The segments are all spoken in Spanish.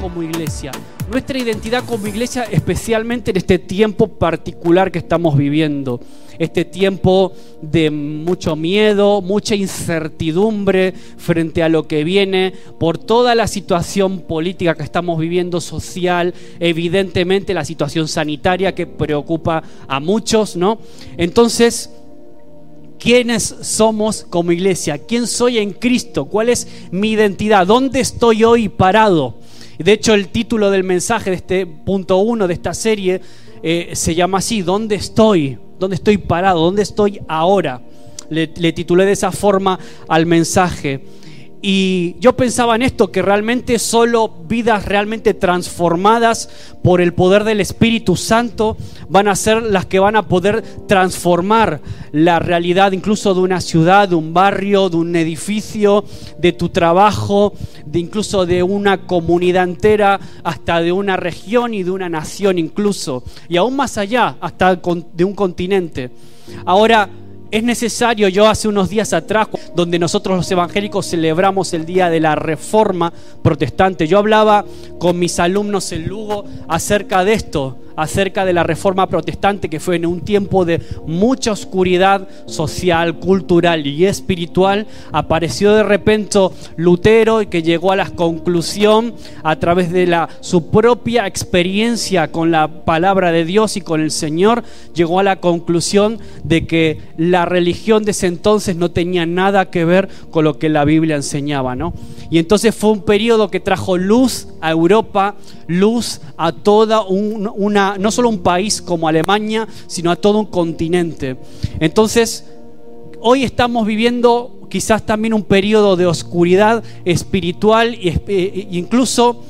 como iglesia. Nuestra identidad como iglesia, especialmente en este tiempo particular que estamos viviendo. Este tiempo de mucho miedo, mucha incertidumbre frente a lo que viene, por toda la situación política que estamos viviendo, social, evidentemente la situación sanitaria que preocupa a muchos, ¿no? Entonces, quiénes somos como iglesia, quién soy en Cristo, cuál es mi identidad, dónde estoy hoy parado. De hecho, el título del mensaje de este punto uno de esta serie eh, se llama así, ¿dónde estoy? ¿Dónde estoy parado? ¿Dónde estoy ahora? Le, le titulé de esa forma al mensaje. Y yo pensaba en esto, que realmente solo vidas realmente transformadas por el poder del Espíritu Santo van a ser las que van a poder transformar la realidad incluso de una ciudad, de un barrio, de un edificio, de tu trabajo, de incluso de una comunidad entera, hasta de una región y de una nación incluso, y aún más allá, hasta de un continente. Ahora, es necesario, yo hace unos días atrás, donde nosotros los evangélicos celebramos el día de la reforma protestante, yo hablaba con mis alumnos en Lugo acerca de esto, acerca de la reforma protestante que fue en un tiempo de mucha oscuridad social, cultural y espiritual, apareció de repente Lutero y que llegó a la conclusión a través de la, su propia experiencia con la palabra de Dios y con el Señor, llegó a la conclusión de que la religión de ese entonces no tenía nada que ver con lo que la Biblia enseñaba, ¿no? Y entonces fue un periodo que trajo luz a Europa, luz a toda una, no solo un país como Alemania, sino a todo un continente. Entonces, hoy estamos viviendo quizás también un periodo de oscuridad espiritual e incluso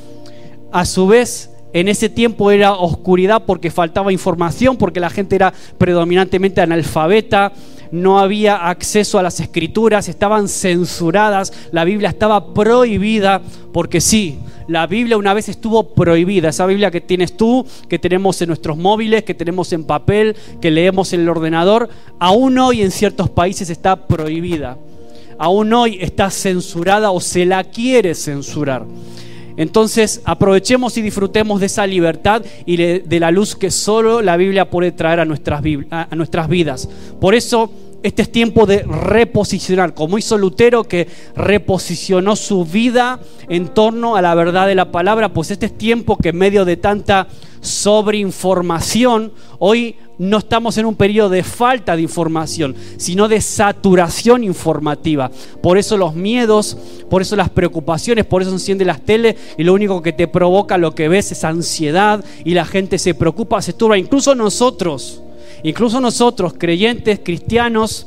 a su vez en ese tiempo era oscuridad porque faltaba información, porque la gente era predominantemente analfabeta, no había acceso a las escrituras, estaban censuradas, la Biblia estaba prohibida, porque sí, la Biblia una vez estuvo prohibida, esa Biblia que tienes tú, que tenemos en nuestros móviles, que tenemos en papel, que leemos en el ordenador, aún hoy en ciertos países está prohibida, aún hoy está censurada o se la quiere censurar. Entonces aprovechemos y disfrutemos de esa libertad y de la luz que solo la Biblia puede traer a nuestras, a nuestras vidas. Por eso este es tiempo de reposicionar, como hizo Lutero que reposicionó su vida en torno a la verdad de la palabra, pues este es tiempo que en medio de tanta sobreinformación, hoy no estamos en un periodo de falta de información, sino de saturación informativa. Por eso los miedos, por eso las preocupaciones, por eso enciende las teles y lo único que te provoca lo que ves es ansiedad y la gente se preocupa, se turba. Incluso nosotros, incluso nosotros, creyentes, cristianos,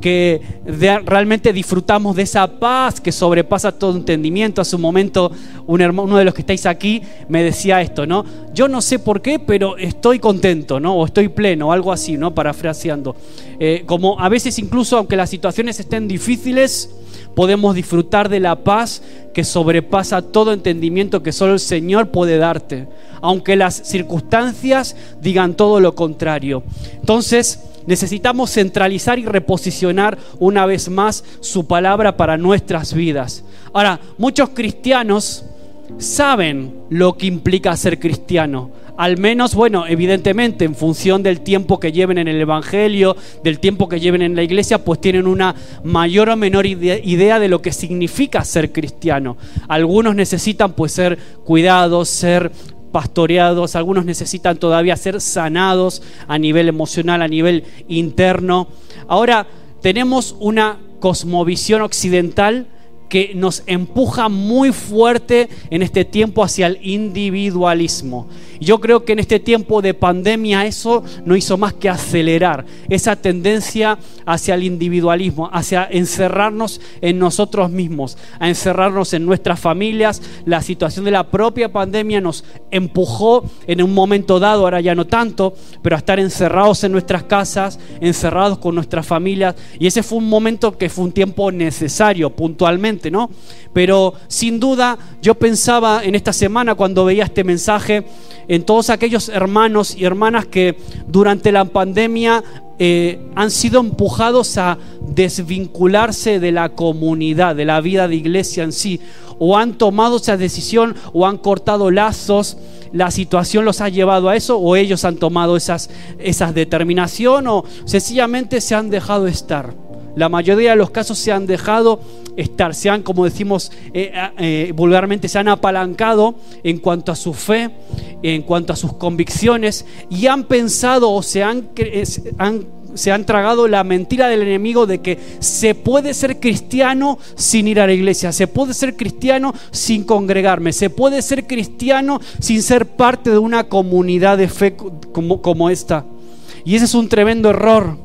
que realmente disfrutamos de esa paz que sobrepasa todo entendimiento. Hace un momento un uno de los que estáis aquí me decía esto, ¿no? Yo no sé por qué, pero estoy contento, ¿no? O estoy pleno, o algo así, ¿no? Parafraseando. Eh, como a veces incluso, aunque las situaciones estén difíciles, podemos disfrutar de la paz que sobrepasa todo entendimiento que solo el Señor puede darte, aunque las circunstancias digan todo lo contrario. Entonces, Necesitamos centralizar y reposicionar una vez más su palabra para nuestras vidas. Ahora, muchos cristianos saben lo que implica ser cristiano. Al menos, bueno, evidentemente en función del tiempo que lleven en el Evangelio, del tiempo que lleven en la iglesia, pues tienen una mayor o menor idea de lo que significa ser cristiano. Algunos necesitan pues ser cuidados, ser pastoreados, algunos necesitan todavía ser sanados a nivel emocional, a nivel interno. Ahora tenemos una cosmovisión occidental que nos empuja muy fuerte en este tiempo hacia el individualismo. Yo creo que en este tiempo de pandemia eso no hizo más que acelerar esa tendencia hacia el individualismo, hacia encerrarnos en nosotros mismos, a encerrarnos en nuestras familias. La situación de la propia pandemia nos empujó en un momento dado, ahora ya no tanto, pero a estar encerrados en nuestras casas, encerrados con nuestras familias. Y ese fue un momento que fue un tiempo necesario puntualmente, ¿no? Pero sin duda yo pensaba en esta semana cuando veía este mensaje, en todos aquellos hermanos y hermanas que durante la pandemia eh, han sido empujados a desvincularse de la comunidad, de la vida de iglesia en sí, o han tomado esa decisión o han cortado lazos la situación los ha llevado a eso o ellos han tomado esas, esas determinación o sencillamente se han dejado estar. La mayoría de los casos se han dejado estar, se han, como decimos eh, eh, vulgarmente, se han apalancado en cuanto a su fe, en cuanto a sus convicciones y han pensado o se han, han se han tragado la mentira del enemigo de que se puede ser cristiano sin ir a la iglesia, se puede ser cristiano sin congregarme, se puede ser cristiano sin ser parte de una comunidad de fe como, como esta. Y ese es un tremendo error,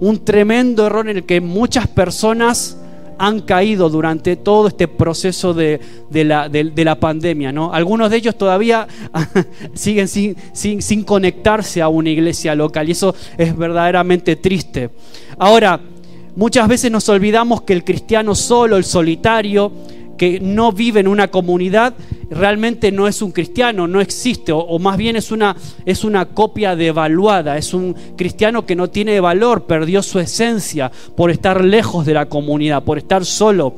un tremendo error en el que muchas personas han caído durante todo este proceso de, la, de, la, pandemia. ¿no? Algunos de ellos todavía siguen sin, sin conectarse a una iglesia local y eso es verdaderamente triste. Ahora, muchas veces nos olvidamos que el cristiano solo, el solitario, que no vive en una comunidad, realmente no es un cristiano, no existe, o, más bien es una, es una copia devaluada, es un cristiano que no tiene valor, perdió su esencia por estar lejos de la comunidad, por estar solo.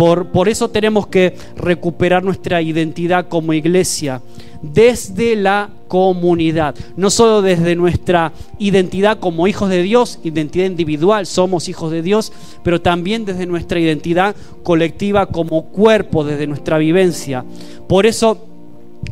Por, eso tenemos que recuperar nuestra identidad como iglesia desde la comunidad, no solo desde nuestra identidad como hijos de Dios, identidad individual, somos hijos de Dios, pero también desde nuestra identidad colectiva como cuerpo, desde nuestra vivencia. Por eso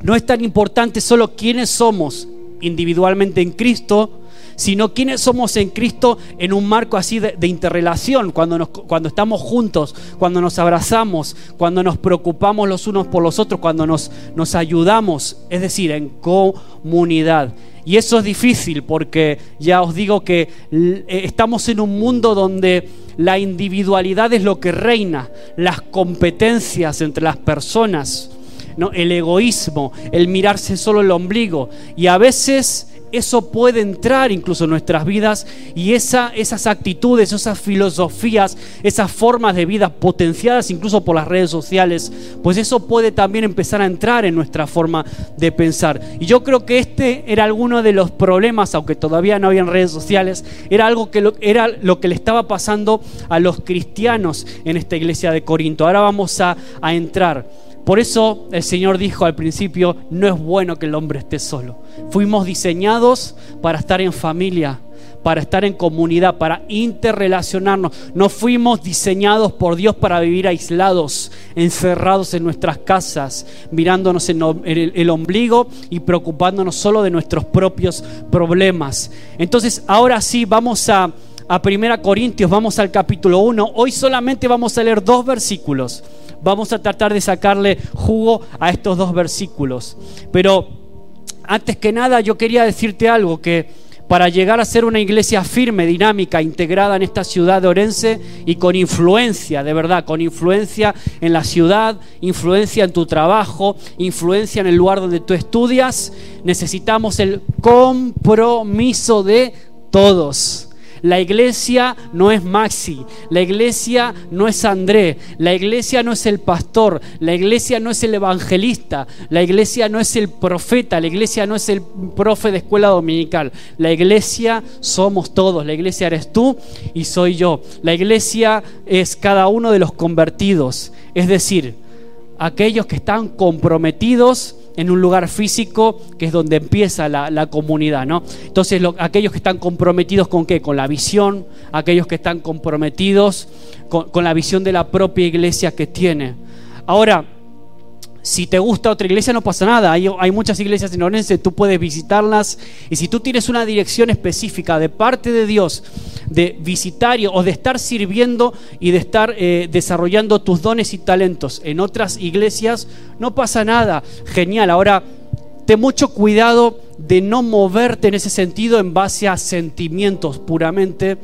no es tan importante solo quiénes somos individualmente en Cristo, sino quiénes somos en Cristo en un marco así de, interrelación, cuando, nos, cuando estamos juntos, cuando nos abrazamos, cuando nos preocupamos los unos por los otros, cuando nos, nos ayudamos, es decir, en comunidad. Y eso es difícil porque ya os digo que eh, estamos en un mundo donde la individualidad es lo que reina, las competencias entre las personas, ¿no? el egoísmo, el mirarse solo el ombligo. Y a veces eso puede entrar incluso en nuestras vidas y esa, esas actitudes, esas filosofías, esas formas de vida potenciadas incluso por las redes sociales, pues eso puede también empezar a entrar en nuestra forma de pensar. Y yo creo que este era alguno de los problemas, aunque todavía no habían redes sociales, era algo que era lo que le estaba pasando a los cristianos en esta iglesia de Corinto. Ahora vamos a, a entrar. Por eso el Señor dijo al principio, no es bueno que el hombre esté solo. Fuimos diseñados para estar en familia, para estar en comunidad, para interrelacionarnos. No fuimos diseñados por Dios para vivir aislados, encerrados en nuestras casas, mirándonos en el, ombligo y preocupándonos solo de nuestros propios problemas. Entonces, ahora sí, vamos a, a 1 Corintios, vamos al capítulo 1. Hoy solamente vamos a leer dos versículos vamos a tratar de sacarle jugo a estos dos versículos. Pero antes que nada yo quería decirte algo, que para llegar a ser una iglesia firme, dinámica, integrada en esta ciudad de Orense y con influencia, de verdad, con influencia en la ciudad, influencia en tu trabajo, influencia en el lugar donde tú estudias, necesitamos el compromiso de todos. La iglesia no es Maxi, la iglesia no es André, la iglesia no es el pastor, la iglesia no es el evangelista, la iglesia no es el profeta, la iglesia no es el profe de escuela dominical. La iglesia somos todos, la iglesia eres tú y soy yo. La iglesia es cada uno de los convertidos, es decir, aquellos que están comprometidos en un lugar físico que es donde empieza la, comunidad, ¿no? Entonces, aquellos que están comprometidos con qué? Con la visión, aquellos que están comprometidos con, con la visión de la propia iglesia que tiene. Ahora, si te gusta otra iglesia no pasa nada, hay, muchas iglesias en Orense, tú puedes visitarlas. Y si tú tienes una dirección específica de parte de Dios de visitar o de estar sirviendo y de estar eh, desarrollando tus dones y talentos en otras iglesias, no pasa nada, genial. Ahora, ten mucho cuidado de no moverte en ese sentido en base a sentimientos puramente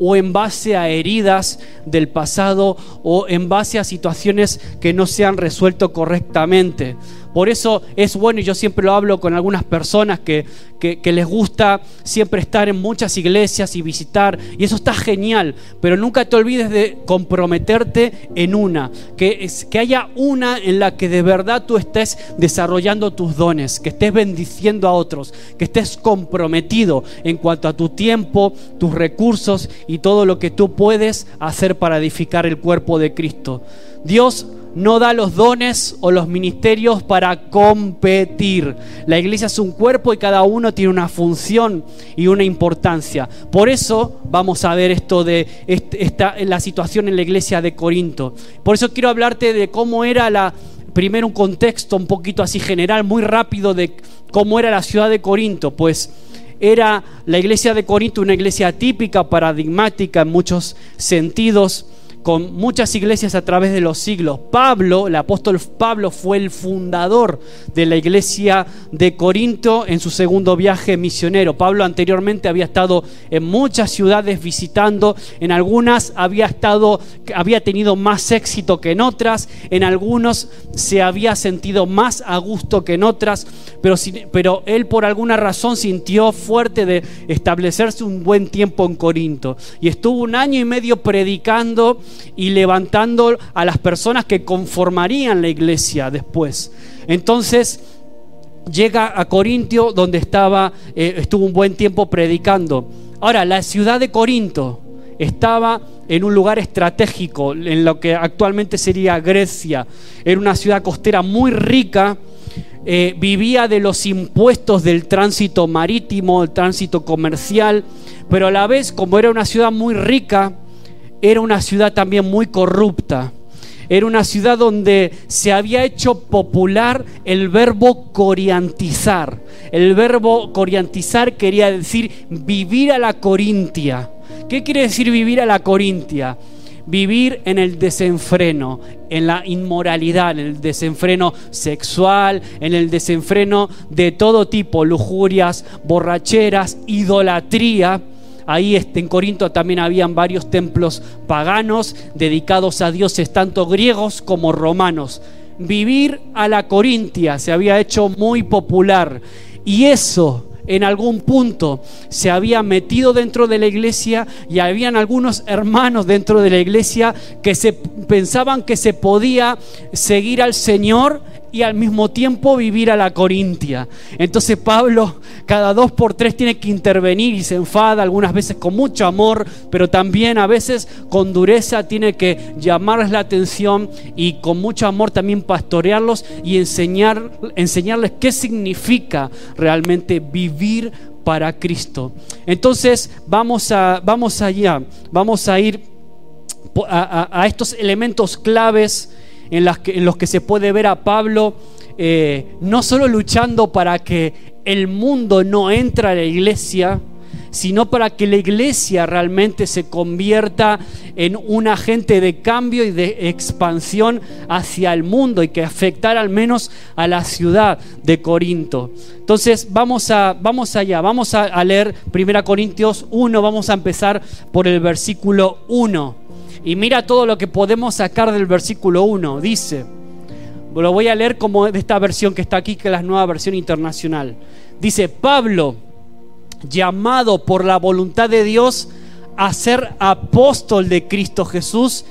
o en base a heridas del pasado o en base a situaciones que no se han resuelto correctamente. Por eso es bueno, y yo siempre lo hablo con algunas personas que, que, les gusta siempre estar en muchas iglesias y visitar, y eso está genial, pero nunca te olvides de comprometerte en una, que, es, que haya una en la que de verdad tú estés desarrollando tus dones, que estés bendiciendo a otros, que estés comprometido en cuanto a tu tiempo, tus recursos y todo lo que tú puedes hacer para edificar el cuerpo de Cristo. Dios no da los dones o los ministerios para competir. La iglesia es un cuerpo y cada uno tiene una función y una importancia. Por eso vamos a ver esto de esta, la situación en la iglesia de Corinto. Por eso quiero hablarte de cómo era la, primero un contexto un poquito así general, muy rápido de cómo era la ciudad de Corinto. Pues era la iglesia de Corinto una iglesia típica, paradigmática en muchos sentidos con muchas iglesias a través de los siglos. Pablo, el apóstol Pablo, fue el fundador de la iglesia de Corinto en su segundo viaje misionero. Pablo anteriormente había estado en muchas ciudades visitando, en algunas había estado, había tenido más éxito que en otras, en algunos se había sentido más a gusto que en otras, pero, pero él por alguna razón sintió fuerte de establecerse un buen tiempo en Corinto y estuvo un año y medio predicando y levantando a las personas que conformarían la iglesia después. Entonces llega a Corintio donde estaba, eh, estuvo un buen tiempo predicando. Ahora, la ciudad de Corinto estaba en un lugar estratégico, en lo que actualmente sería Grecia. Era una ciudad costera muy rica, eh, vivía de los impuestos del tránsito marítimo, el tránsito comercial, pero a la vez, como era una ciudad muy rica, era una ciudad también muy corrupta. Era una ciudad donde se había hecho popular el verbo coriantizar. El verbo coriantizar quería decir vivir a la corintia. ¿Qué quiere decir vivir a la corintia? Vivir en el desenfreno, en la inmoralidad, en el desenfreno sexual, en el desenfreno de todo tipo, lujurias, borracheras, idolatría Ahí este, en Corinto también habían varios templos paganos dedicados a dioses tanto griegos como romanos. Vivir a la Corintia se había hecho muy popular y eso en algún punto se había metido dentro de la iglesia y habían algunos hermanos dentro de la iglesia que se pensaban que se podía seguir al Señor y al mismo tiempo vivir a la Corintia. Entonces Pablo cada dos por tres tiene que intervenir y se enfada algunas veces con mucho amor, pero también a veces con dureza tiene que llamarles la atención y con mucho amor también pastorearlos y enseñar, enseñarles qué significa realmente vivir para Cristo. Entonces vamos, a, vamos allá, vamos a ir a, a estos elementos claves en, los que se puede ver a Pablo eh, no solo luchando para que el mundo no entre a la iglesia, sino para que la iglesia realmente se convierta en un agente de cambio y de expansión hacia el mundo y que afectara al menos a la ciudad de Corinto. Entonces vamos, a, vamos allá, vamos a, a leer 1 Corintios 1, vamos a empezar por el versículo 1. Y mira todo lo que podemos sacar del versículo 1. Dice, lo voy a leer como de esta versión que está aquí, que es la nueva versión internacional. Dice, Pablo, llamado por la voluntad de Dios a ser apóstol de Cristo Jesús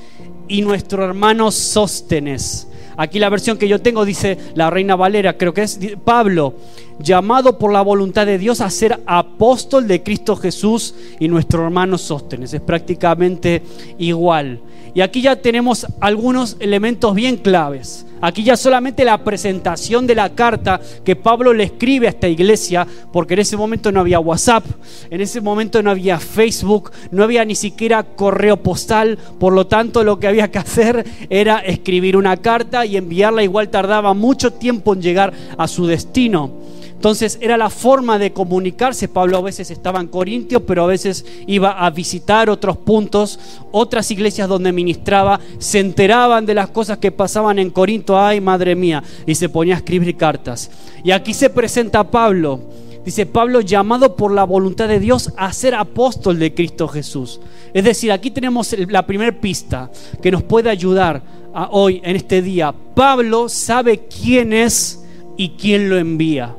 y nuestro hermano Sóstenes. Aquí la versión que yo tengo dice la Reina Valera, creo que es Pablo, llamado por la voluntad de Dios a ser apóstol de Cristo Jesús y nuestro hermano Sóstenes. Es prácticamente igual. Y aquí ya tenemos algunos elementos bien claves. Aquí ya solamente la presentación de la carta que Pablo le escribe a esta iglesia, porque en ese momento no había WhatsApp, en ese momento no había Facebook, no había ni siquiera correo postal, por lo tanto lo que había que hacer era escribir una carta y enviarla, igual tardaba mucho tiempo en llegar a su destino. Entonces era la forma de comunicarse. Pablo a veces estaba en Corintio, pero a veces iba a visitar otros puntos, otras iglesias donde ministraba, se enteraban de las cosas que pasaban en Corinto, ay madre mía, y se ponía a escribir cartas. Y aquí se presenta Pablo. Dice Pablo, llamado por la voluntad de Dios a ser apóstol de Cristo Jesús. Es decir, aquí tenemos la primera pista que nos puede ayudar hoy, en este día. Pablo sabe quién es y quién lo envía.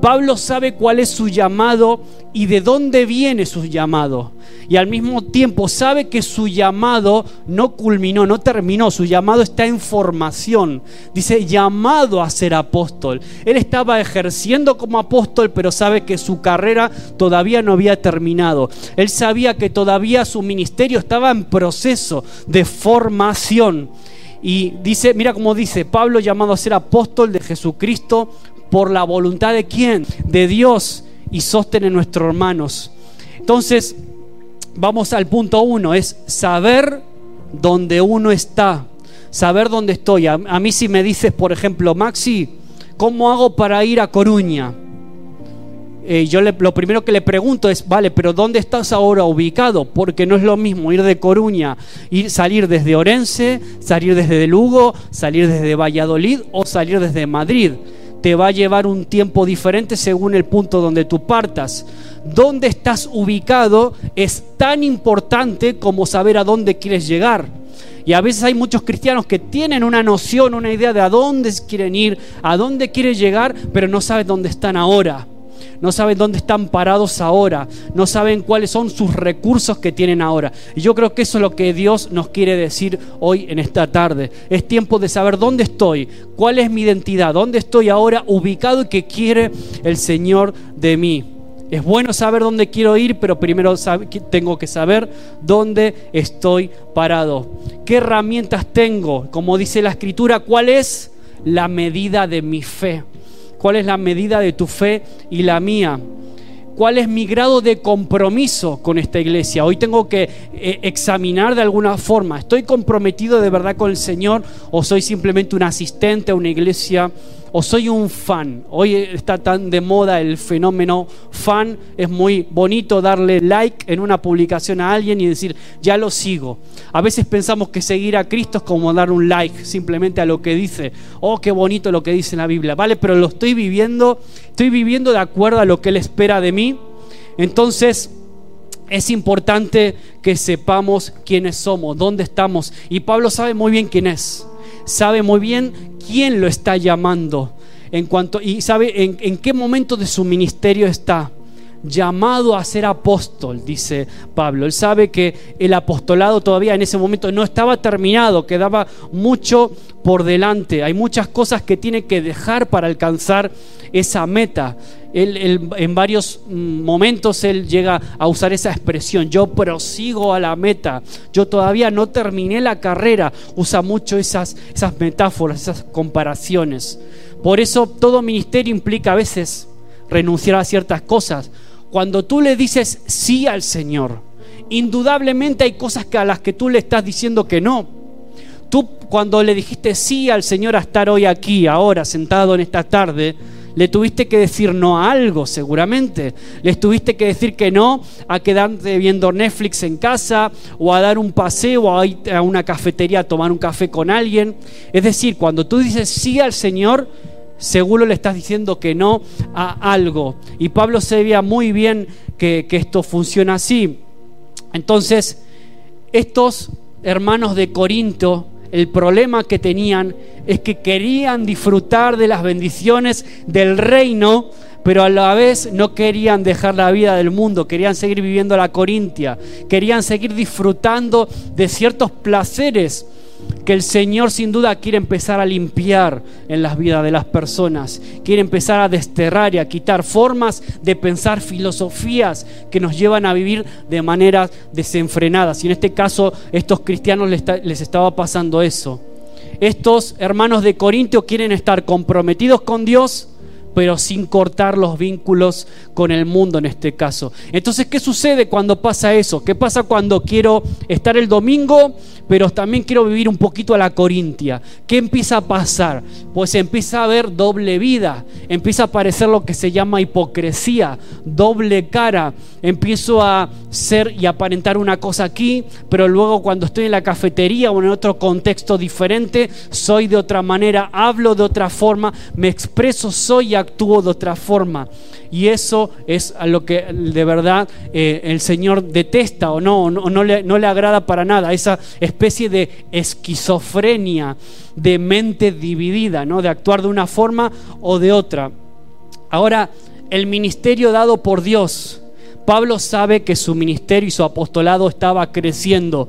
Pablo sabe cuál es su llamado y de dónde viene su llamado. Y al mismo tiempo sabe que su llamado no culminó, no terminó, su llamado está en formación. Dice, llamado a ser apóstol. Él estaba ejerciendo como apóstol, pero sabe que su carrera todavía no había terminado. Él sabía que todavía su ministerio estaba en proceso de formación. Y dice, mira cómo dice, Pablo llamado a ser apóstol de Jesucristo por la voluntad de quién? De Dios y sostener nuestros hermanos. Entonces, vamos al punto uno, es saber dónde uno está, saber dónde estoy. A, mí si me dices, por ejemplo, Maxi, ¿cómo hago para ir a Coruña? Eh, yo lo primero que le pregunto es, vale, pero ¿dónde estás ahora ubicado? Porque no es lo mismo ir de Coruña, ir, salir desde Orense, salir desde Lugo, salir desde Valladolid o salir desde Madrid. Te va a llevar un tiempo diferente según el punto donde tú partas. Dónde estás ubicado es tan importante como saber a dónde quieres llegar. Y a veces hay muchos cristianos que tienen una noción, una idea de a dónde quieren ir, a dónde quieren llegar, pero no saben dónde están ahora no saben dónde están parados ahora, no saben cuáles son sus recursos que tienen ahora. Y yo creo que eso es lo que Dios nos quiere decir hoy en esta tarde. Es tiempo de saber dónde estoy, cuál es mi identidad, dónde estoy ahora ubicado y qué quiere el Señor de mí. Es bueno saber dónde quiero ir, pero primero tengo que saber dónde estoy parado. ¿Qué herramientas tengo? Como dice la escritura, ¿cuál es la medida de mi fe? Cuál es la medida de tu fe y la mía. ¿Cuál es mi grado de compromiso con esta iglesia? Hoy tengo que eh, examinar de alguna forma, ¿estoy comprometido de verdad con el Señor o soy simplemente un asistente a una iglesia o soy un fan. Hoy está tan de moda el fenómeno fan. Es muy bonito darle like en una publicación a alguien y decir, ya lo sigo. A veces pensamos que seguir a Cristo es como dar un like simplemente a lo que dice. Oh, qué bonito lo que dice la Biblia. Vale, pero lo estoy viviendo, estoy viviendo de acuerdo a lo que Él espera de mí. Entonces, es importante que sepamos quiénes somos, dónde estamos. Y Pablo sabe muy bien quién es sabe muy bien quién lo está llamando en cuanto, y sabe en, en qué momento de su ministerio está llamado a ser apóstol, dice Pablo. Él sabe que el apostolado todavía en ese momento no estaba terminado, quedaba mucho por delante. Hay muchas cosas que tiene que dejar para alcanzar esa meta. en varios mm, momentos él llega a usar esa expresión, yo prosigo a la meta, yo todavía no terminé la carrera, usa mucho esas, esas metáforas, esas comparaciones. Por eso todo ministerio implica a veces renunciar a ciertas cosas. Cuando tú le dices sí al Señor, indudablemente hay cosas que a las que tú le estás diciendo que no. Tú cuando le dijiste sí al Señor a estar hoy aquí, ahora, sentado en esta tarde, le tuviste que decir no a algo, seguramente. Le tuviste que decir que no a quedarte viendo Netflix en casa o a dar un paseo a ir a una cafetería a tomar un café con alguien. Es decir, cuando tú dices sí al Señor, seguro le estás diciendo que no a algo. Y Pablo se veía muy bien que, que esto funciona así. Entonces, estos hermanos de Corinto, el problema que tenían es que querían disfrutar de las bendiciones del reino, pero a la vez no querían dejar la vida del mundo, querían seguir viviendo la Corintia, querían seguir disfrutando de ciertos placeres que el Señor sin duda quiere empezar a limpiar en las vidas de las personas, quiere empezar a desterrar y a quitar formas de pensar, filosofías que nos llevan a vivir de manera desenfrenadas. Y en este caso, estos cristianos les, estaba pasando eso. Estos hermanos de Corintio quieren estar comprometidos con Dios, pero sin cortar los vínculos con el mundo en este caso. Entonces, ¿qué sucede cuando pasa eso? ¿Qué pasa cuando quiero estar el domingo, pero también quiero vivir un poquito a la Corintia? ¿Qué empieza a pasar? Pues empieza a haber doble vida, empieza a aparecer lo que se llama hipocresía, doble cara. Empiezo a ser y aparentar una cosa aquí, pero luego cuando estoy en la cafetería o en otro contexto diferente, soy de otra manera, hablo de otra forma, me expreso, soy actúo de otra forma. Y eso es a lo que de verdad eh, el Señor detesta o no, no, no, le, no le agrada para nada, esa especie de esquizofrenia, de mente dividida, ¿no? de actuar de una forma o de otra. Ahora, el ministerio dado por Dios, Pablo sabe que su ministerio y su apostolado estaba creciendo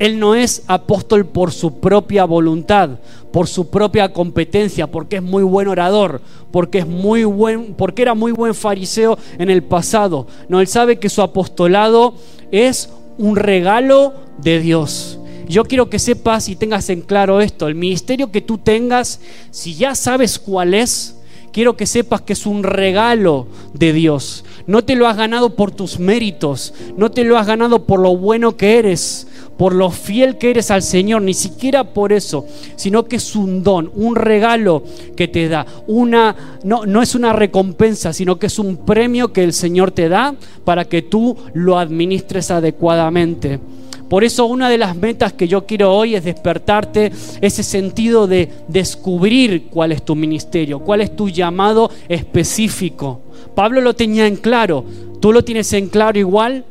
él no es apóstol por su propia voluntad, por su propia competencia, porque es muy buen orador, porque es muy buen, porque era muy buen fariseo en el pasado. No, él sabe que su apostolado es un regalo de Dios. Yo quiero que sepas y tengas en claro esto, el ministerio que tú tengas, si ya sabes cuál es, quiero que sepas que es un regalo de Dios. No te lo has ganado por tus méritos, no te lo has ganado por lo bueno que eres, por lo fiel que eres al Señor, ni siquiera por eso, sino que es un don, un regalo que te da. Una no no es una recompensa, sino que es un premio que el Señor te da para que tú lo administres adecuadamente. Por eso una de las metas que yo quiero hoy es despertarte ese sentido de descubrir cuál es tu ministerio, cuál es tu llamado específico. Pablo lo tenía en claro, tú lo tienes en claro igual,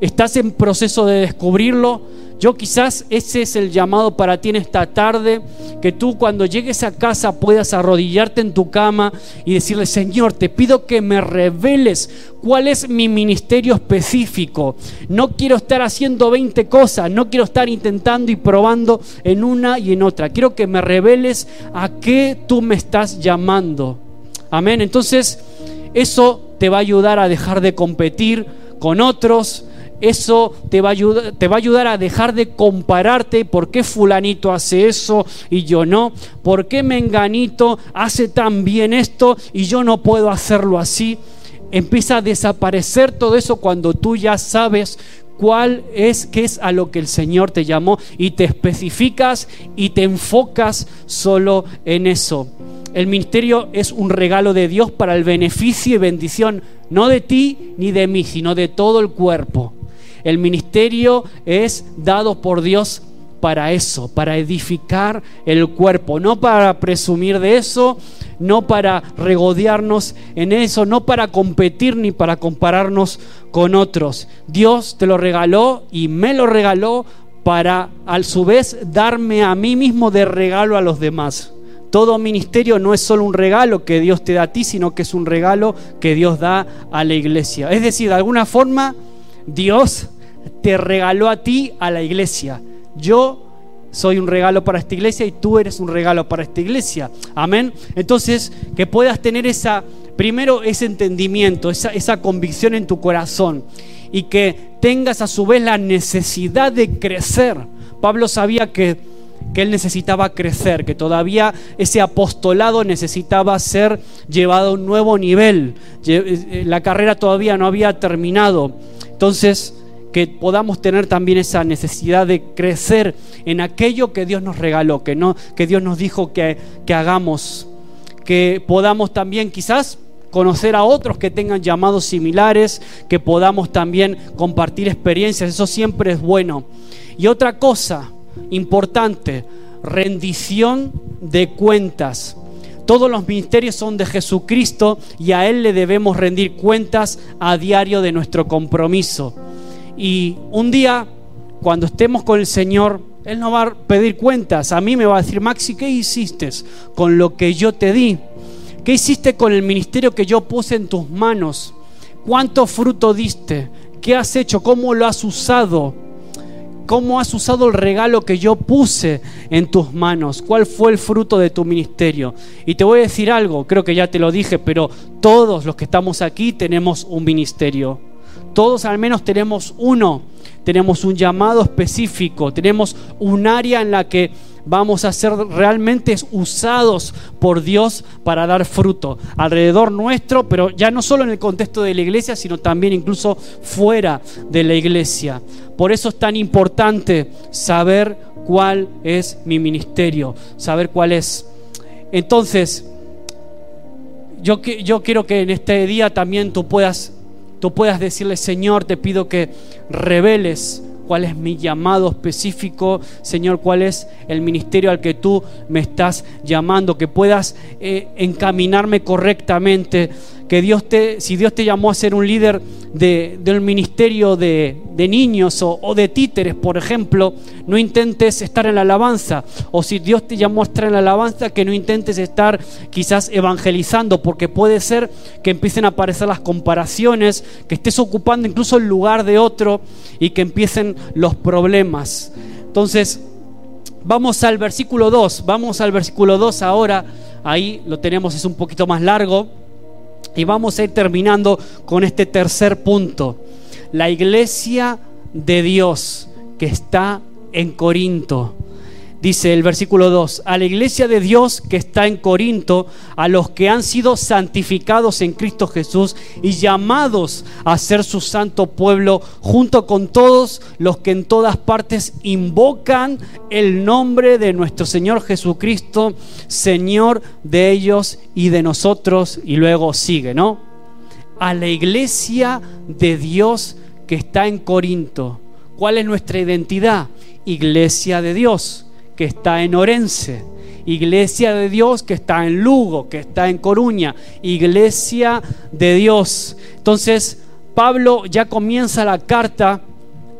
estás en proceso de descubrirlo. Yo quizás ese es el llamado para ti en esta tarde, que tú cuando llegues a casa puedas arrodillarte en tu cama y decirle, Señor, te pido que me reveles cuál es mi ministerio específico. No quiero estar haciendo 20 cosas, no quiero estar intentando y probando en una y en otra. Quiero que me reveles a qué tú me estás llamando. Amén. Entonces, eso te va a ayudar a dejar de competir con otros, eso te va, a ayudar, te va a ayudar a dejar de compararte. ¿Por qué fulanito hace eso y yo no? ¿Por qué menganito hace tan bien esto y yo no puedo hacerlo así? Empieza a desaparecer todo eso cuando tú ya sabes cuál es, qué es a lo que el Señor te llamó y te especificas y te enfocas solo en eso. El ministerio es un regalo de Dios para el beneficio y bendición, no de ti ni de mí, sino de todo el cuerpo. El ministerio es dado por Dios para eso, para edificar el cuerpo, no para presumir de eso, no para regodearnos en eso, no para competir ni para compararnos con otros. Dios te lo regaló y me lo regaló para a su vez darme a mí mismo de regalo a los demás. Todo ministerio no es solo un regalo que Dios te da a ti, sino que es un regalo que Dios da a la iglesia. Es decir, de alguna forma Dios te regaló a ti a la iglesia. Yo soy un regalo para esta iglesia y tú eres un regalo para esta iglesia. Amén. Entonces, que puedas tener esa, primero ese entendimiento, esa, esa convicción en tu corazón y que tengas a su vez la necesidad de crecer. Pablo sabía que que él necesitaba crecer, que todavía ese apostolado necesitaba ser llevado a un nuevo nivel. Eh, la carrera todavía no había terminado. Entonces, que podamos tener también esa necesidad de crecer en aquello que Dios nos regaló, que, no, que Dios nos dijo que, que hagamos, que podamos también quizás conocer a otros que tengan llamados similares, que podamos también compartir experiencias, eso siempre es bueno. Y otra cosa importante, rendición de cuentas. Todos los ministerios son de Jesucristo y a Él le debemos rendir cuentas a diario de nuestro compromiso. Y un día, cuando estemos con el Señor, Él nos va a pedir cuentas. A mí me va a decir, Maxi, ¿qué hiciste con lo que yo te di? ¿Qué hiciste con el ministerio que yo puse en tus manos? ¿Cuánto fruto diste? ¿Qué has hecho? ¿Cómo lo has usado? ¿Cómo has usado el regalo que yo puse en tus manos? ¿Cuál fue el fruto de tu ministerio? Y te voy a decir algo, creo que ya te lo dije, pero todos los que estamos aquí tenemos un ministerio. Todos al menos tenemos uno, tenemos un llamado específico, tenemos un área en la que vamos a ser realmente usados por Dios para dar fruto alrededor nuestro, pero ya no solo en el contexto de la iglesia, sino también incluso fuera de la iglesia. Por eso es tan importante saber cuál es mi ministerio, saber cuál es. Entonces, yo, quiero que en este día también tú puedas tú puedas decirle, Señor, te pido que reveles cuál es mi llamado específico, Señor, cuál es el ministerio al que tú me estás llamando, que puedas eh, encaminarme correctamente que Dios te, si Dios te llamó a ser un líder de, del ministerio de, niños o, o, de títeres, por ejemplo, no intentes estar en la alabanza. O si Dios te llamó a estar en la alabanza, que no intentes estar quizás evangelizando, porque puede ser que empiecen a aparecer las comparaciones, que estés ocupando incluso el lugar de otro y que empiecen los problemas. Entonces, vamos al versículo 2, vamos al versículo 2 ahora, ahí lo tenemos, es un poquito más largo. Y vamos a ir terminando con este tercer punto. La iglesia de Dios que está en Corinto. Dice el versículo 2, a la iglesia de Dios que está en Corinto, a los que han sido santificados en Cristo Jesús y llamados a ser su santo pueblo, junto con todos los que en todas partes invocan el nombre de nuestro Señor Jesucristo, Señor de ellos y de nosotros. Y luego sigue, ¿no? A la iglesia de Dios que está en Corinto. ¿Cuál es nuestra identidad? Iglesia de Dios que está en Orense, iglesia de Dios que está en Lugo, que está en Coruña, iglesia de Dios. Entonces, Pablo ya comienza la carta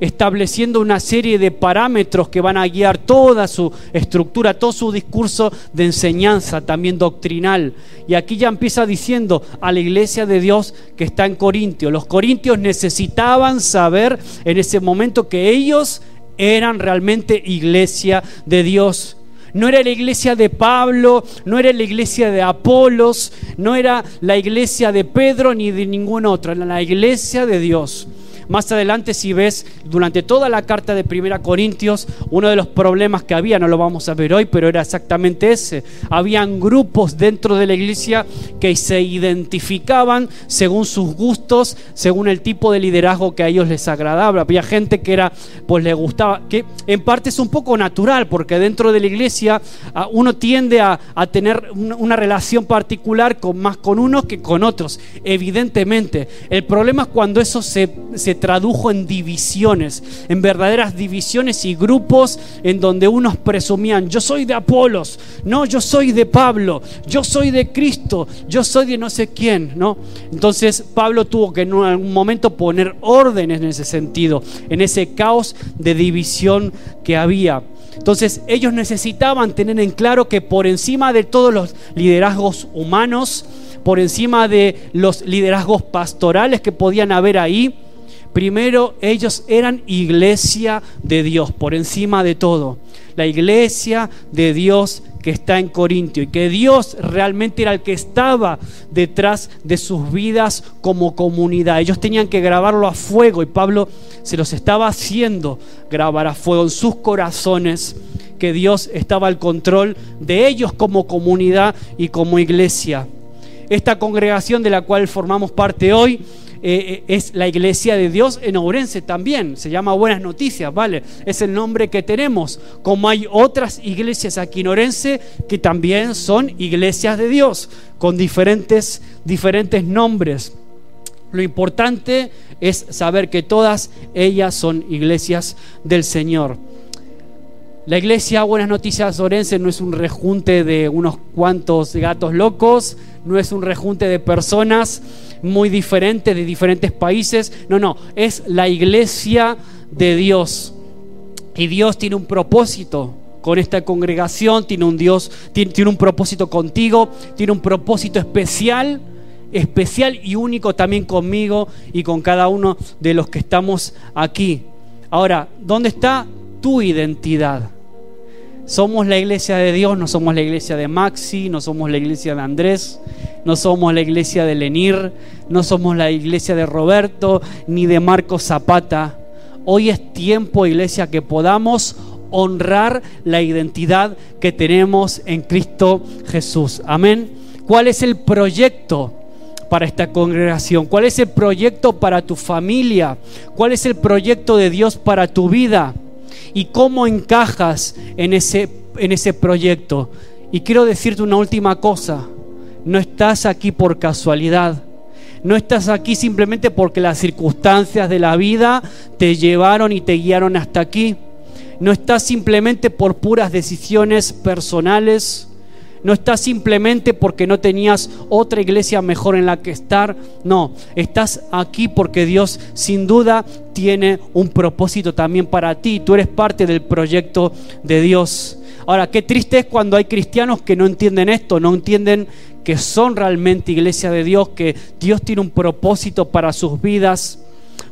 estableciendo una serie de parámetros que van a guiar toda su estructura, todo su discurso de enseñanza, también doctrinal. Y aquí ya empieza diciendo a la iglesia de Dios que está en Corintio. Los corintios necesitaban saber en ese momento que ellos eran realmente iglesia de Dios. No era la iglesia de Pablo, no era la iglesia de Apolos, no era la iglesia de Pedro ni de ningún otro, era la iglesia de Dios. Más adelante, si ves durante toda la carta de Primera Corintios, uno de los problemas que había, no lo vamos a ver hoy, pero era exactamente ese. Habían grupos dentro de la iglesia que se identificaban según sus gustos, según el tipo de liderazgo que a ellos les agradaba. Había gente que era, pues le gustaba, que en parte es un poco natural, porque dentro de la iglesia ah, uno tiende a, tener una relación particular más con unos que con otros, evidentemente. El problema es cuando eso se, se tradujo en divisiones, en verdaderas divisiones y grupos en donde unos presumían, yo soy de Apolos, no, yo soy de Pablo, yo soy de Cristo, yo soy de no sé quién, ¿no? Entonces Pablo tuvo que en algún momento poner orden en ese sentido, en ese caos de división que había. Entonces ellos necesitaban tener en claro que por encima de todos los liderazgos humanos, por encima de los liderazgos pastorales que podían haber ahí, Primero, ellos eran iglesia de Dios, por encima de todo. La iglesia de Dios que está en Corintio y que Dios realmente era el que estaba detrás de sus vidas como comunidad. Ellos tenían que grabarlo a fuego y Pablo se los estaba haciendo grabar a fuego en sus corazones que Dios estaba al control de ellos como comunidad y como iglesia. Esta congregación de la cual formamos parte hoy eh, eh, es la iglesia de Dios en Ourense también. Se llama Buenas Noticias, ¿vale? Es el nombre que tenemos. Como hay otras iglesias aquí en Ourense que también son iglesias de Dios, con diferentes, diferentes nombres. Lo importante es saber que todas ellas son iglesias del Señor. La iglesia Buenas Noticias Orense no es un rejunte de unos cuantos gatos locos, no es un rejunte de personas muy diferentes de diferentes países. No, no, es la iglesia de Dios. Y Dios tiene un propósito con esta congregación, tiene un Dios, tiene, tiene un propósito contigo, tiene un propósito especial, especial y único también conmigo y con cada uno de los que estamos aquí. Ahora, ¿dónde está tu identidad? Somos la iglesia de Dios, no somos la iglesia de Maxi, no somos la iglesia de Andrés, no somos la iglesia de Lenir, no somos la iglesia de Roberto ni de Marcos Zapata. Hoy es tiempo, iglesia, que podamos honrar la identidad que tenemos en Cristo Jesús. Amén. ¿Cuál es el proyecto? para esta congregación? ¿Cuál es el proyecto para tu familia? ¿Cuál es el proyecto de Dios para tu vida? ¿Y cómo encajas en ese, en ese proyecto? Y quiero decirte una última cosa. No estás aquí por casualidad. No estás aquí simplemente porque las circunstancias de la vida te llevaron y te guiaron hasta aquí. No estás simplemente por puras decisiones personales. No estás simplemente porque no tenías otra iglesia mejor en la que estar. No, estás aquí porque Dios sin duda tiene un propósito también para ti. Tú eres parte del proyecto de Dios. Ahora, qué triste es cuando hay cristianos que no entienden esto, no entienden que son realmente iglesia de Dios, que Dios tiene un propósito para sus vidas.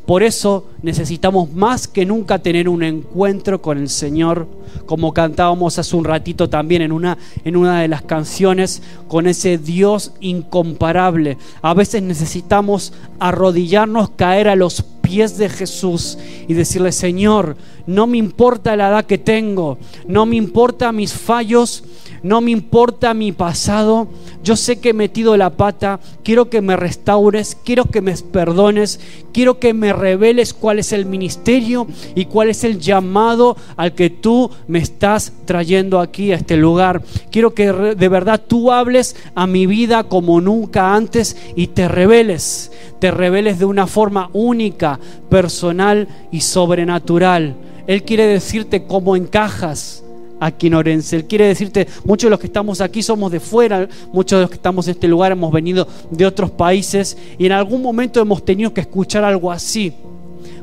Por eso necesitamos más que nunca tener un encuentro con el Señor, como cantábamos hace un ratito también en una, en una de las canciones, con ese Dios incomparable. A veces necesitamos arrodillarnos, caer a los pies de Jesús y decirle, Señor, no me importa la edad que tengo, no me importa mis fallos, no me importa mi pasado, yo sé que he metido la pata, quiero que me restaures, quiero que me perdones, quiero que me reveles cuál es el ministerio y cuál es el llamado al que tú me estás trayendo aquí a este lugar. Quiero que de verdad tú hables a mi vida como nunca antes y te reveles, te reveles de una forma única, personal y sobrenatural. Él quiere decirte cómo encajas aquí en Orense. Él quiere decirte, muchos de los que estamos aquí somos de fuera, muchos de los que estamos en este lugar hemos venido de otros países y en algún momento hemos tenido que escuchar algo así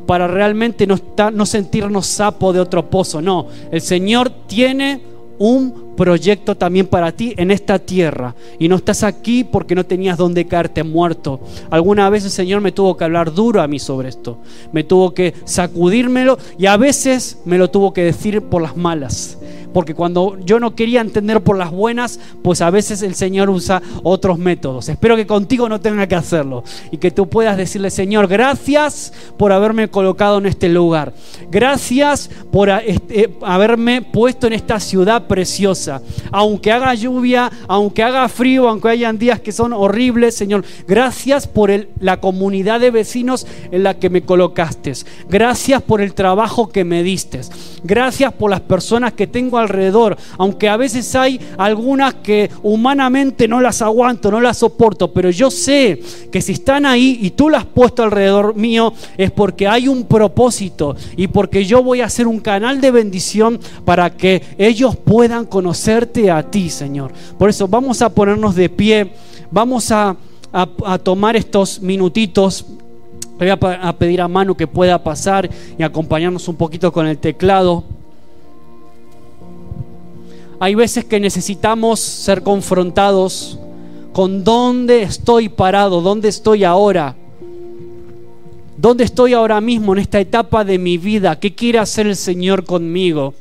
para realmente no, no sentirnos sapo de otro pozo. No, el Señor tiene un proyecto también para ti en esta tierra. Y no estás aquí porque no tenías donde caerte muerto. Alguna vez el Señor me tuvo que hablar duro a mí sobre esto. Me tuvo que sacudírmelo y a veces me lo tuvo que decir por las malas porque cuando yo no quería entender por las buenas, pues a veces el Señor usa otros métodos. Espero que contigo no tenga que hacerlo y que tú puedas decirle, Señor, gracias por haberme colocado en este lugar. Gracias por este, haberme puesto en esta ciudad preciosa. Aunque haga lluvia, aunque haga frío, aunque hayan días que son horribles, Señor, gracias por la comunidad de vecinos en la que me colocaste. Gracias por el trabajo que me diste. Gracias por las personas que tengo alrededor, aunque a veces hay algunas que humanamente no las aguanto, no las soporto, pero yo sé que si están ahí y tú las has puesto alrededor mío es porque hay un propósito y porque yo voy a ser un canal de bendición para que ellos puedan conocerte a ti, Señor. Por eso vamos a ponernos de pie, vamos a, a tomar estos minutitos le voy a, pedir a Manu que pueda pasar y acompañarnos un poquito con el teclado. Hay veces que necesitamos ser confrontados con dónde estoy parado, dónde estoy ahora. ¿Dónde estoy ahora mismo en esta etapa de mi vida? ¿Qué quiere hacer el Señor conmigo?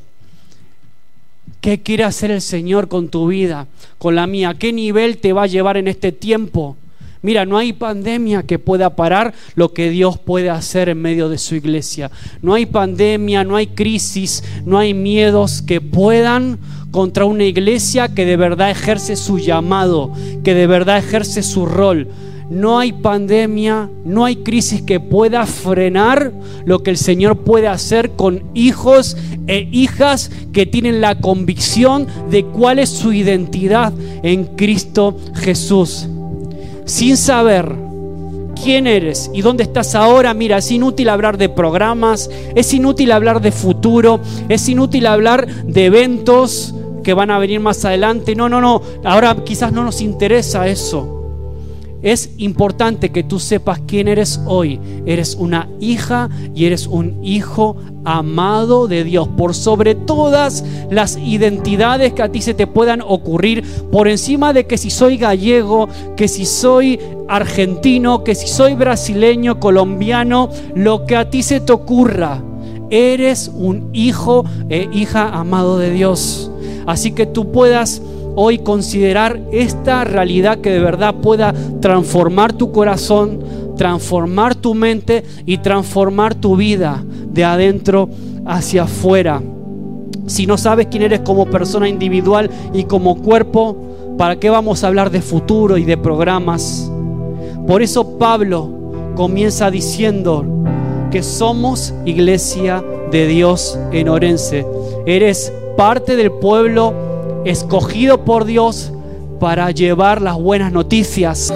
¿Qué quiere hacer el Señor con tu vida, con la mía? ¿Qué nivel te va a llevar en este tiempo? Mira, no hay pandemia que pueda parar lo que Dios puede hacer en medio de su iglesia. No hay pandemia, no hay crisis, no hay miedos que puedan contra una iglesia que de verdad ejerce su llamado, que de verdad ejerce su rol. No hay pandemia, no hay crisis que pueda frenar lo que el Señor puede hacer con hijos e hijas que tienen la convicción de cuál es su identidad en Cristo Jesús sin saber quién eres y dónde estás ahora, mira, es inútil hablar de programas, es inútil hablar de futuro, es inútil hablar de eventos que van a venir más adelante. No, no, no, ahora quizás no nos interesa eso. Es importante que tú sepas quién eres hoy. Eres una hija y eres un hijo amado de Dios. Por sobre todas las identidades que a ti se te puedan ocurrir. Por encima de que si soy gallego, que si soy argentino, que si soy brasileño, colombiano, lo que a ti se te ocurra. Eres un hijo e hija amado de Dios. Así que tú puedas hoy considerar esta realidad que de verdad pueda transformar tu corazón, transformar tu mente y transformar tu vida de adentro hacia afuera. Si no sabes quién eres como persona individual y como cuerpo, ¿para qué vamos a hablar de futuro y de programas? Por eso Pablo comienza diciendo que somos iglesia de Dios en Orense. Eres parte del pueblo escogido por Dios para llevar las buenas noticias.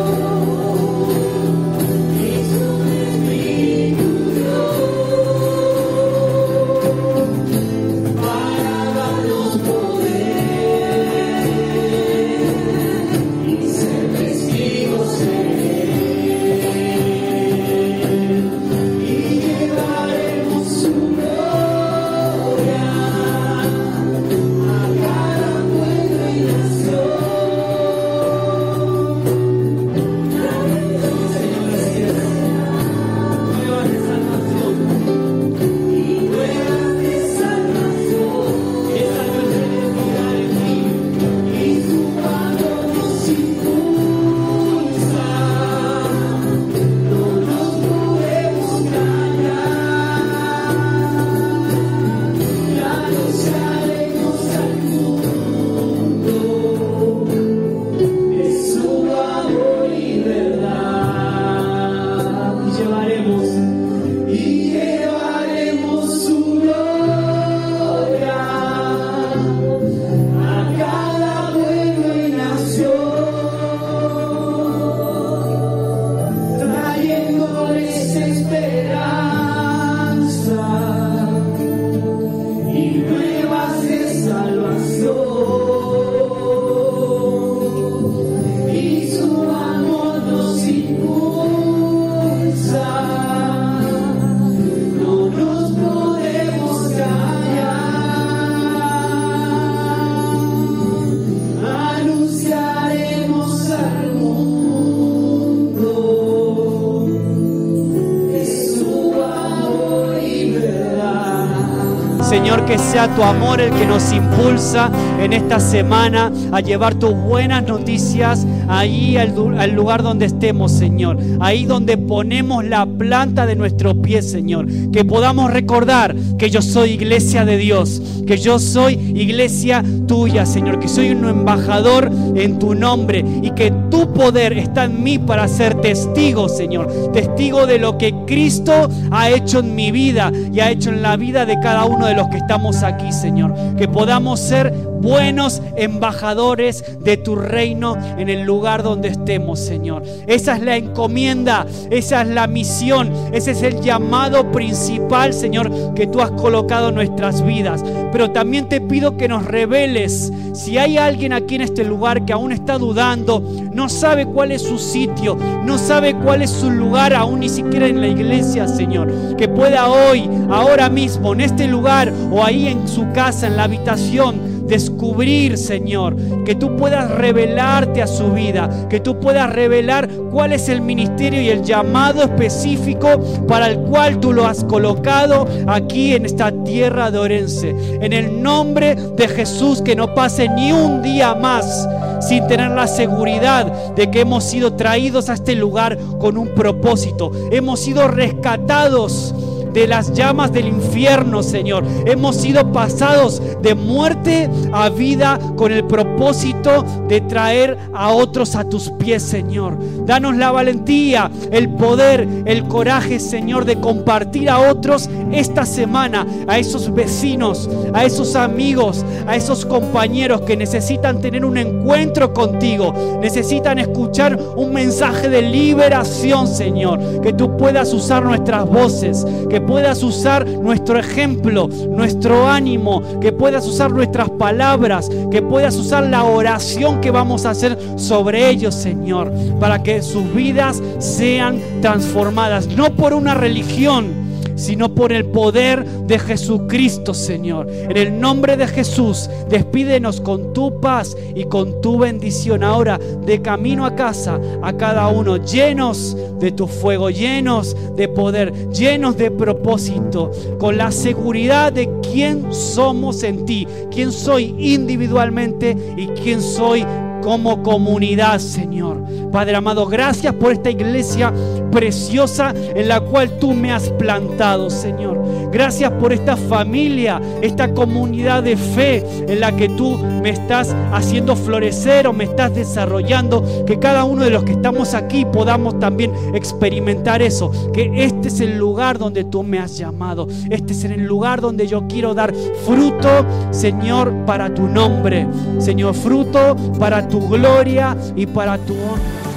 Que sea tu amor el que nos impulsa en esta semana a llevar tus buenas noticias ahí al, lugar donde estemos, Señor. Ahí donde ponemos la planta de nuestro pie, Señor. Que podamos recordar que yo soy iglesia de Dios, que yo soy iglesia tuya, Señor, que soy un embajador en tu nombre y que tu poder está en mí para ser testigo, Señor. Testigo de lo que Cristo ha hecho en mi vida y ha hecho en la vida de cada uno de los que estamos aquí, Señor. Que podamos ser buenos embajadores de tu reino en el lugar donde estemos, Señor. Esa es la encomienda, esa es la misión, ese es el llamado principal, Señor, que tú has colocado en nuestras vidas. Pero también te pido que nos reveles si hay alguien aquí en este lugar que aún está dudando, no sabe cuál es su sitio, no sabe cuál es su lugar, aún ni siquiera en la iglesia, Señor. Que pueda hoy, ahora mismo, en este lugar o ahí en su casa, en la habitación, descubrir, Señor, que tú puedas revelarte a su vida, que tú puedas revelar cuál es el ministerio y el llamado específico para el cual tú lo has colocado aquí en esta tierra de Orense. En el nombre de Jesús, que no pase ni un día más sin tener la seguridad de que hemos sido traídos a este lugar con un propósito. Hemos sido rescatados de las llamas del infierno, Señor. Hemos sido pasados de muerte a vida con el propósito de traer a otros a tus pies, Señor. Danos la valentía, el poder, el coraje, Señor, de compartir a otros esta semana, a esos vecinos, a esos amigos, a esos compañeros que necesitan tener un encuentro contigo, necesitan escuchar un mensaje de liberación, Señor. Que tú puedas usar nuestras voces, que puedas usar nuestro ejemplo, nuestro ánimo, que puedas usar nuestras palabras, que puedas usar la oración que vamos a hacer sobre ellos, Señor, para que sus vidas sean transformadas, no por una religión, sino por el poder de Jesucristo, Señor. En el nombre de Jesús, despídenos con tu paz y con tu bendición. Ahora, de camino a casa, a cada uno, llenos de tu fuego, llenos de poder, llenos de propósito, con la seguridad de quién somos en ti, quién soy individualmente y quién soy como comunidad, Señor. Padre amado, gracias por esta iglesia preciosa en la cual tú me has plantado, Señor. Gracias por esta familia, esta comunidad de fe en la que tú me estás haciendo florecer o me estás desarrollando. Que cada uno de los que estamos aquí podamos también experimentar eso. Que este es el lugar donde tú me has llamado. Este es el lugar donde yo quiero dar fruto, Señor, para tu nombre. Señor, fruto para tu gloria y para tu honra.